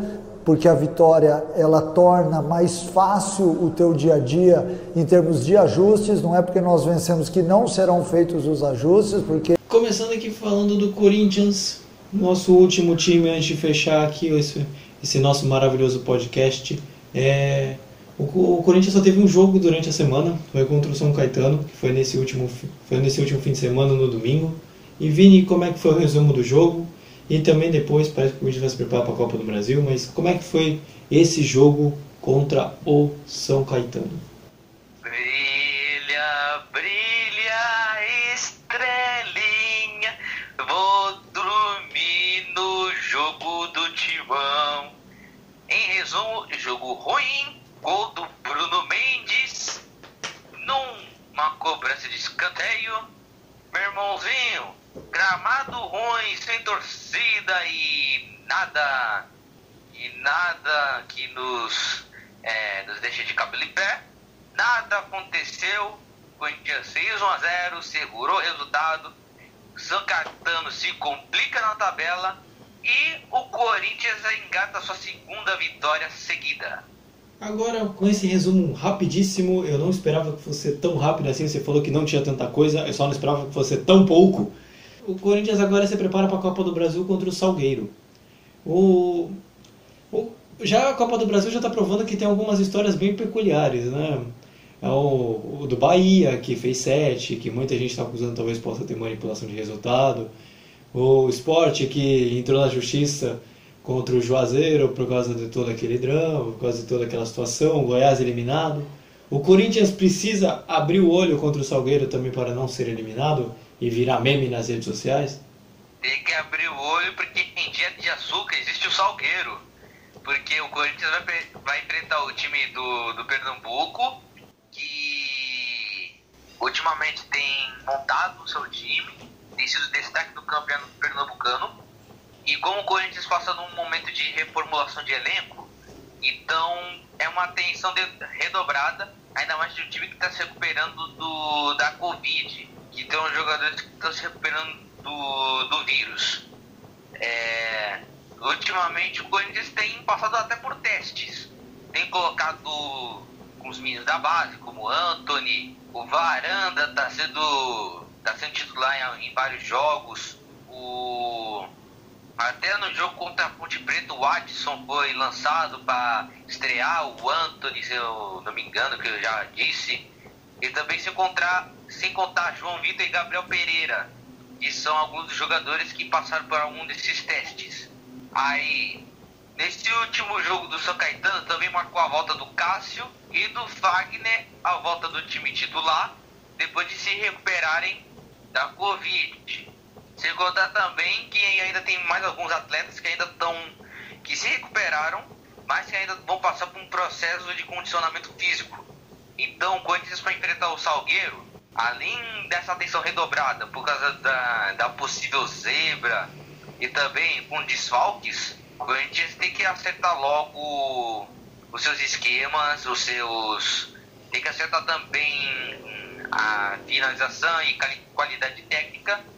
porque a vitória ela torna mais fácil o teu dia a dia em termos de ajustes, não é porque nós vencemos que não serão feitos os ajustes, porque começando aqui falando do Corinthians, nosso último time antes de fechar aqui esse, esse nosso maravilhoso podcast, é o, o, Corinthians só teve um jogo durante a semana, foi contra o São Caetano, que foi nesse último foi nesse último fim de semana no domingo. E Vini, como é que foi o resumo do jogo? E também depois parece que o Corinthians vai se preparar para a Copa do Brasil, mas como é que foi esse jogo contra o São Caetano? Brilha, brilha, estrelinha, vou dormir no jogo do Timão. Em resumo, jogo ruim, gol do Bruno Mendes, numa cobrança de escanteio. Meu irmãozinho, Gramado ruim, sem torcida e nada e nada que nos, é, nos deixe de cabelo em pé. Nada aconteceu. Corinthians 6 1 a 0, segurou o resultado. São Caetano se complica na tabela e o Corinthians engata sua segunda vitória seguida. Agora, com esse resumo rapidíssimo, eu não esperava que fosse tão rápido assim. Você falou que não tinha tanta coisa, eu só não esperava que fosse tão pouco. O Corinthians agora se prepara para a Copa do Brasil contra o Salgueiro. O, o já a Copa do Brasil já está provando que tem algumas histórias bem peculiares, né? É o, o, do Bahia, que fez sete, que muita gente está acusando talvez possa ter manipulação de resultado. O Sport, que entrou na justiça contra o Juazeiro por causa de todo aquele drama, por causa de toda aquela situação. O Goiás eliminado. O Corinthians precisa abrir o olho contra o Salgueiro também para não ser eliminado e virar meme nas redes sociais? Tem que abrir o olho porque em dia de açúcar existe o Salgueiro. Porque o Corinthians vai, vai enfrentar o time do, do Pernambuco, que ultimamente tem montado o seu time, tem sido destaque do campeonato pernambucano. E como o Corinthians passa num momento de reformulação de elenco, então é uma atenção redobrada, ainda mais de um time que está se recuperando do, da Covid, tem uns jogadores que estão se recuperando do, do vírus. É, ultimamente o Corinthians tem passado até por testes. Tem colocado os meninos da base, como o Anthony, o Varanda está sendo, tá sendo titular em, em vários jogos. O até no jogo contra a Ponte Preta, o Adson foi lançado para estrear, o Anthony, se eu não me engano, que eu já disse. E também se encontrar, sem contar João Vitor e Gabriel Pereira, que são alguns dos jogadores que passaram por algum desses testes. Aí, nesse último jogo do São Caetano, também marcou a volta do Cássio e do Wagner, a volta do time titular, depois de se recuperarem da Covid. Sem contar também que ainda tem mais alguns atletas que ainda estão. que se recuperaram, mas que ainda vão passar por um processo de condicionamento físico. Então, quando eles vão enfrentar o Salgueiro, além dessa atenção redobrada por causa da, da possível zebra e também com desfalques, o Corinthians tem que acertar logo os seus esquemas, os seus. tem que acertar também a finalização e qualidade técnica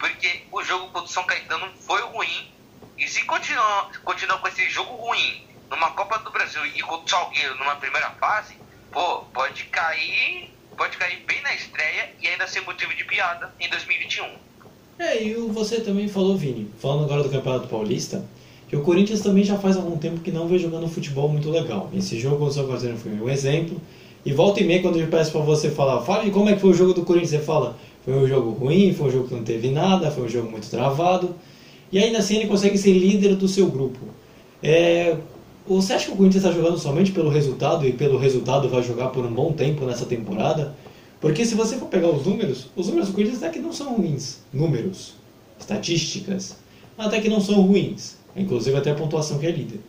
porque o jogo contra o São Caetano foi ruim. E se continuar, continuar com esse jogo ruim numa Copa do Brasil e contra o Salgueiro numa primeira fase, pô, pode cair, pode cair bem na estreia e ainda ser motivo de piada em 2021. É, e você também falou, Vini, falando agora do Campeonato Paulista, que o Corinthians também já faz algum tempo que não vem jogando futebol muito legal. Esse jogo contra o São Caetano foi um exemplo. E volta e meia, quando eu peço para você falar, fale como é que foi o jogo do Corinthians, você fala, foi um jogo ruim, foi um jogo que não teve nada, foi um jogo muito travado. E ainda assim ele consegue ser líder do seu grupo. É, você acha que o Corinthians está jogando somente pelo resultado e pelo resultado vai jogar por um bom tempo nessa temporada? Porque se você for pegar os números, os números do Corinthians até que não são ruins. Números, estatísticas, até que não são ruins. Inclusive até a pontuação que é líder.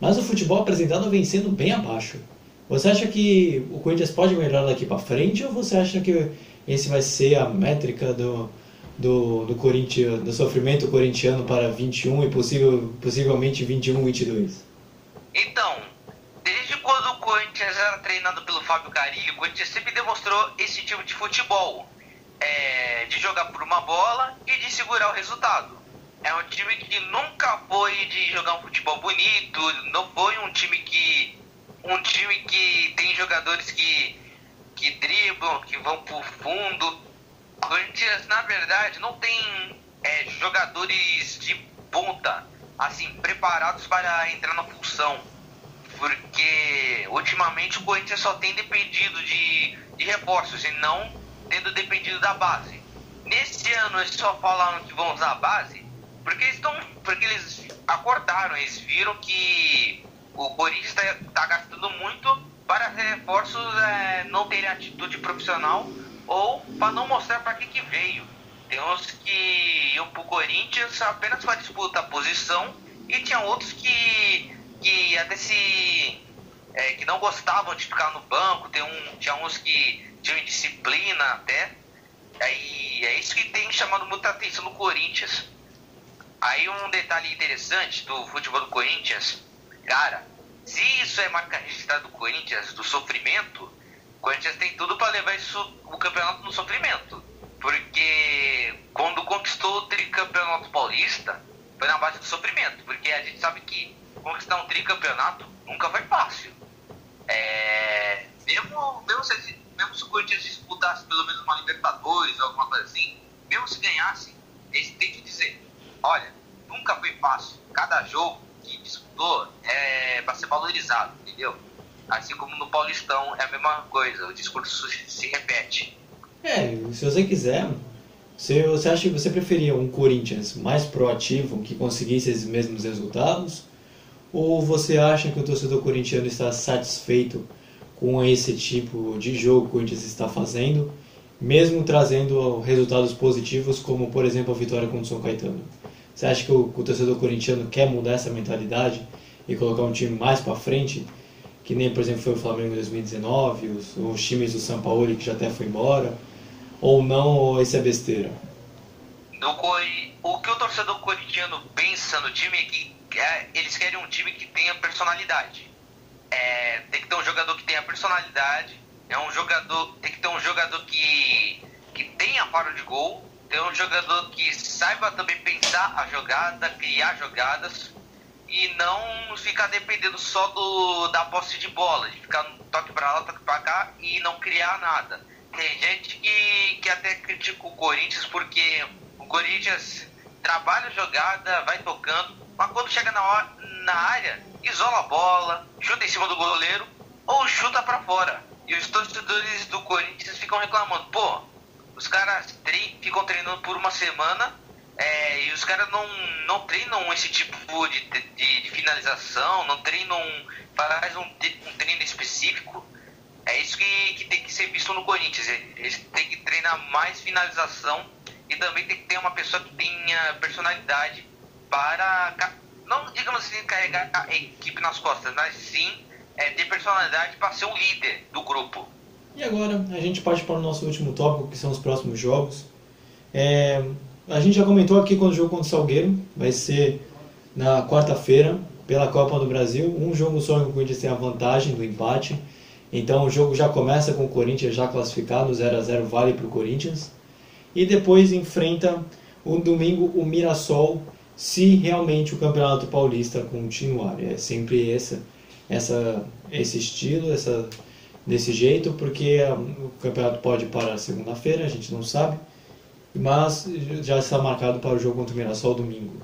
Mas o futebol apresentado vem sendo bem abaixo. Você acha que o Corinthians pode melhorar daqui para frente ou você acha que esse vai ser a métrica do, do, do, do sofrimento corintiano para 21 e possível, possivelmente 21, 22? Então, desde quando o Corinthians era treinado pelo Fábio Carilho, o Corinthians sempre demonstrou esse tipo de futebol. É, de jogar por uma bola e de segurar o resultado. É um time que nunca foi de jogar um futebol bonito, não foi um time que um time que tem jogadores que que driblam, que vão por fundo. O Corinthians, na verdade, não tem é, jogadores de ponta, assim, preparados para entrar na função. Porque ultimamente o Corinthians só tem dependido de, de reforços e não tendo dependido da base. Nesse ano eles só falaram que vão usar a base porque eles, estão, porque eles acordaram, eles viram que o Corinthians está tá gastando muito para reforços é, não terem atitude profissional ou para não mostrar para que, que veio. Tem uns que iam para o Corinthians apenas para disputar posição e tinha outros que, que até se. É, que não gostavam de ficar no banco, tem um, tinha uns que tinham disciplina até. Aí, é isso que tem chamado muita atenção no Corinthians. Aí um detalhe interessante do futebol do Corinthians, cara, se isso é marca registrada do Corinthians, do sofrimento, o Corinthians tem tudo para levar isso, o campeonato no sofrimento. Porque quando conquistou o tricampeonato paulista, foi na base do sofrimento. Porque a gente sabe que conquistar um tricampeonato nunca foi fácil. É, mesmo, mesmo, se, mesmo se o Corinthians disputasse pelo menos uma Libertadores ou alguma coisa assim, mesmo se ganhasse, eles têm que dizer: olha, nunca foi fácil. Cada jogo que disputou é para ser valorizado, entendeu? Assim como no Paulistão é a mesma coisa, o discurso se repete. É, se você quiser, você, você acha que você preferia um Corinthians mais proativo, que conseguisse esses mesmos resultados? Ou você acha que o torcedor corintiano está satisfeito com esse tipo de jogo que o Corinthians está fazendo, mesmo trazendo resultados positivos, como por exemplo a vitória contra o São Caetano? Você acha que o, o torcedor corintiano quer mudar essa mentalidade e colocar um time mais para frente? Que nem, por exemplo, foi o Flamengo em 2019, os, os times do São Paulo que já até foi embora? Ou não, ou isso é besteira? o que o torcedor corintiano pensa no time é que é, eles querem um time que tenha personalidade. É, tem que ter um jogador que tenha personalidade, é um jogador, tem que ter um jogador que, que tenha faro de gol, ter um jogador que saiba também pensar a jogada, criar jogadas e não ficar dependendo só do, da posse de bola, de ficar toque para lá, toque para cá e não criar nada. Tem gente que, que até critica o Corinthians porque o Corinthians trabalha jogada, vai tocando, mas quando chega na, hora, na área, isola a bola, chuta em cima do goleiro ou chuta para fora. E os torcedores do Corinthians ficam reclamando, pô, os caras tre ficam treinando por uma semana é, e os caras não, não treinam esse tipo de, de, de finalização, não treinam, faz um, um, treino específico. É isso que, que tem que ser visto no Corinthians. Eles têm que treinar mais finalização e também tem que ter uma pessoa que tenha personalidade para, não digamos assim, carregar a equipe nas costas, mas sim é, ter personalidade para ser o líder do grupo. E agora a gente parte para o nosso último tópico, que são os próximos jogos. É, a gente já comentou aqui quando o jogo contra o Salgueiro vai ser na quarta-feira pela Copa do Brasil. Um jogo só que o Corinthians tem a vantagem do empate. Então o jogo já começa com o Corinthians já classificado, 0 a 0 vale para o Corinthians. E depois enfrenta o domingo o Mirassol, se realmente o Campeonato Paulista continuar. É sempre essa, essa, esse estilo, essa desse jeito, porque o campeonato pode parar segunda-feira, a gente não sabe, mas já está marcado para o jogo contra o Mirassol domingo.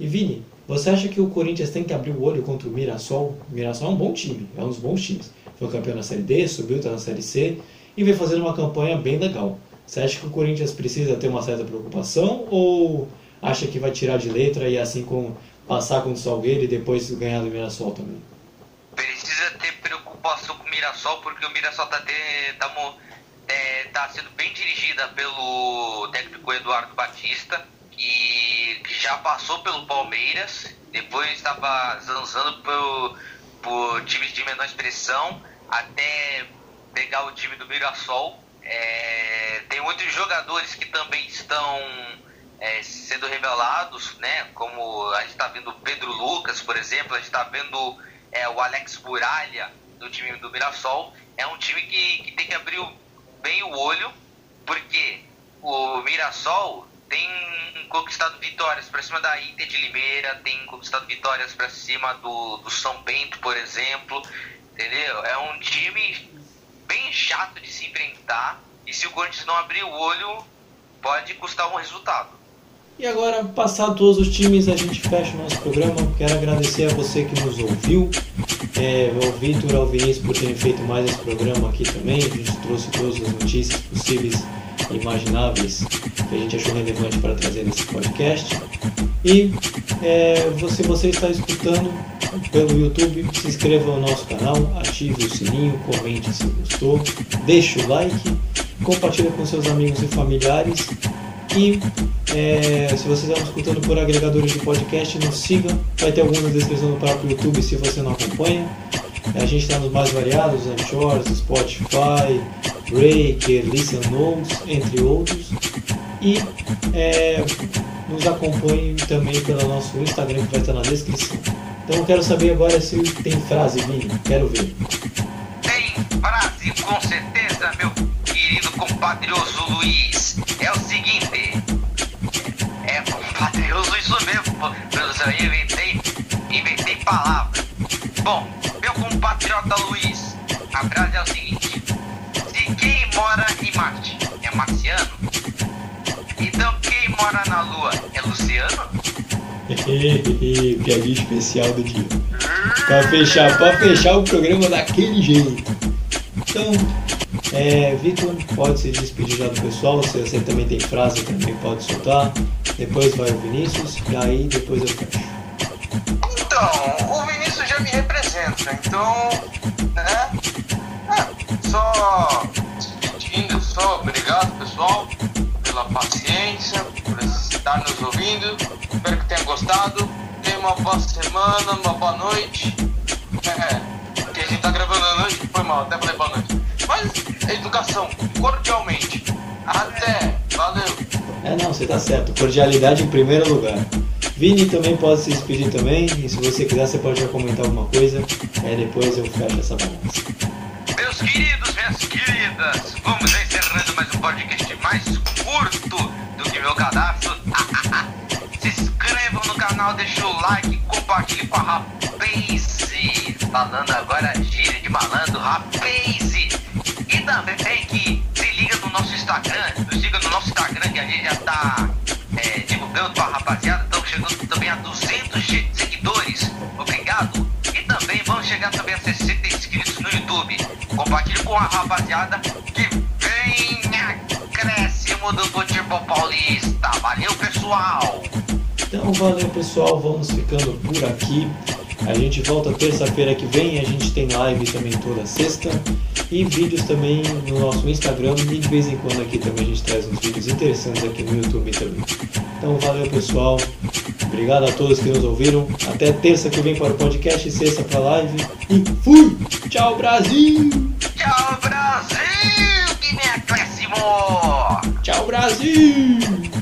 E Vini, você acha que o Corinthians tem que abrir o olho contra o Mirassol? O Mirassol é um bom time, é um dos bons times. Foi campeão na Série D, subiu, está na Série C e vem fazendo uma campanha bem legal. Você acha que o Corinthians precisa ter uma certa preocupação ou acha que vai tirar de letra e assim com passar com o Salgueiro e depois ganhar do Mirassol também? Precisa ter preocupação com o Mirassol porque o Mirassol está tá, é, tá sendo bem dirigida pelo técnico Eduardo Batista que, já passou pelo Palmeiras, depois estava zanzando por, por times de menor expressão até pegar o time do Mirassol. É, tem outros jogadores que também estão é, sendo revelados, né? Como a gente está vendo o Pedro Lucas, por exemplo, a gente está vendo é, o Alex Buralha do time do Mirassol. É um time que, que tem que abrir bem o olho, porque o Mirassol tem conquistado vitórias para cima da Inter de Limeira, tem conquistado vitórias para cima do, do São Bento, por exemplo. Entendeu? É um time bem chato de se enfrentar e se o Corinthians não abrir o olho, pode custar um resultado. E agora, passado todos os times, a gente fecha o nosso programa. Quero agradecer a você que nos ouviu, é, ao Vitor, ao Vinícius por terem feito mais esse programa aqui também. A gente trouxe todas as notícias possíveis imagináveis que a gente achou relevante para trazer nesse podcast. E é, se você está escutando pelo YouTube, se inscreva no nosso canal, ative o sininho, comente se gostou, deixe o like, compartilhe com seus amigos e familiares e é, se você está escutando por agregadores de podcast, nos siga. Vai ter alguma descrição no próprio YouTube se você não acompanha. A gente está nos mais variados, Anchor, Spotify, Breaker, Listen Notes, entre outros. E é, nos acompanhe também pelo nosso Instagram que vai estar na descrição. Então eu quero saber agora se tem frase, Vini. Quero ver. Tem frase, com certeza, meu querido compatrioso Luiz. É o seguinte. É compatrioso isso mesmo, professor. Eu inventei, inventei palavras. Bom, meu compatriota Luiz, a frase é o seguinte. Mora em Marte é marciano, então quem mora na Lua é Luciano? Piadinha especial do dia. Pra fechar, pra fechar o programa daquele jeito. Então, é, Vitor, pode se despedir já do pessoal. Se você também tem frase, também pode soltar. Depois vai o Vinícius e aí depois eu fecho. Então, o Vinícius já me representa, então, né? Ouvindo. Espero que tenha gostado. Tenha uma boa semana, uma boa noite. É, porque a gente tá gravando à noite, foi mal, até falei boa noite. Mas educação, cordialmente. Até, valeu. É, não, você tá certo. Cordialidade em primeiro lugar. Vini também pode se despedir também. E se você quiser, você pode já comentar alguma coisa. Aí depois eu fecho essa balança. Meus queridos, minhas queridas, vamos encerrando mais um podcast mais curto do que meu cadastro. Canal, deixa o like, compartilhe com a Rapaze. Falando agora gíria de malandro, Rapaze. E também que se liga no nosso Instagram, nos siga no nosso Instagram que a gente já tá é, divulgando pra rapaziada. Estamos chegando também a 200 che- seguidores. Obrigado. E também vamos chegar também a 60 inscritos no YouTube. Compartilhe com a rapaziada que vem acréscimo do futebol paulista. Valeu, pessoal! Então valeu pessoal, vamos ficando por aqui. A gente volta terça-feira que vem, a gente tem live também toda sexta e vídeos também no nosso Instagram e de vez em quando aqui também a gente traz uns vídeos interessantes aqui no YouTube também. Então valeu pessoal, obrigado a todos que nos ouviram. Até terça que vem para o podcast, sexta para a live e fui! Tchau Brasil! Tchau, Brasil! Que vem acréscimo! Tchau Brasil!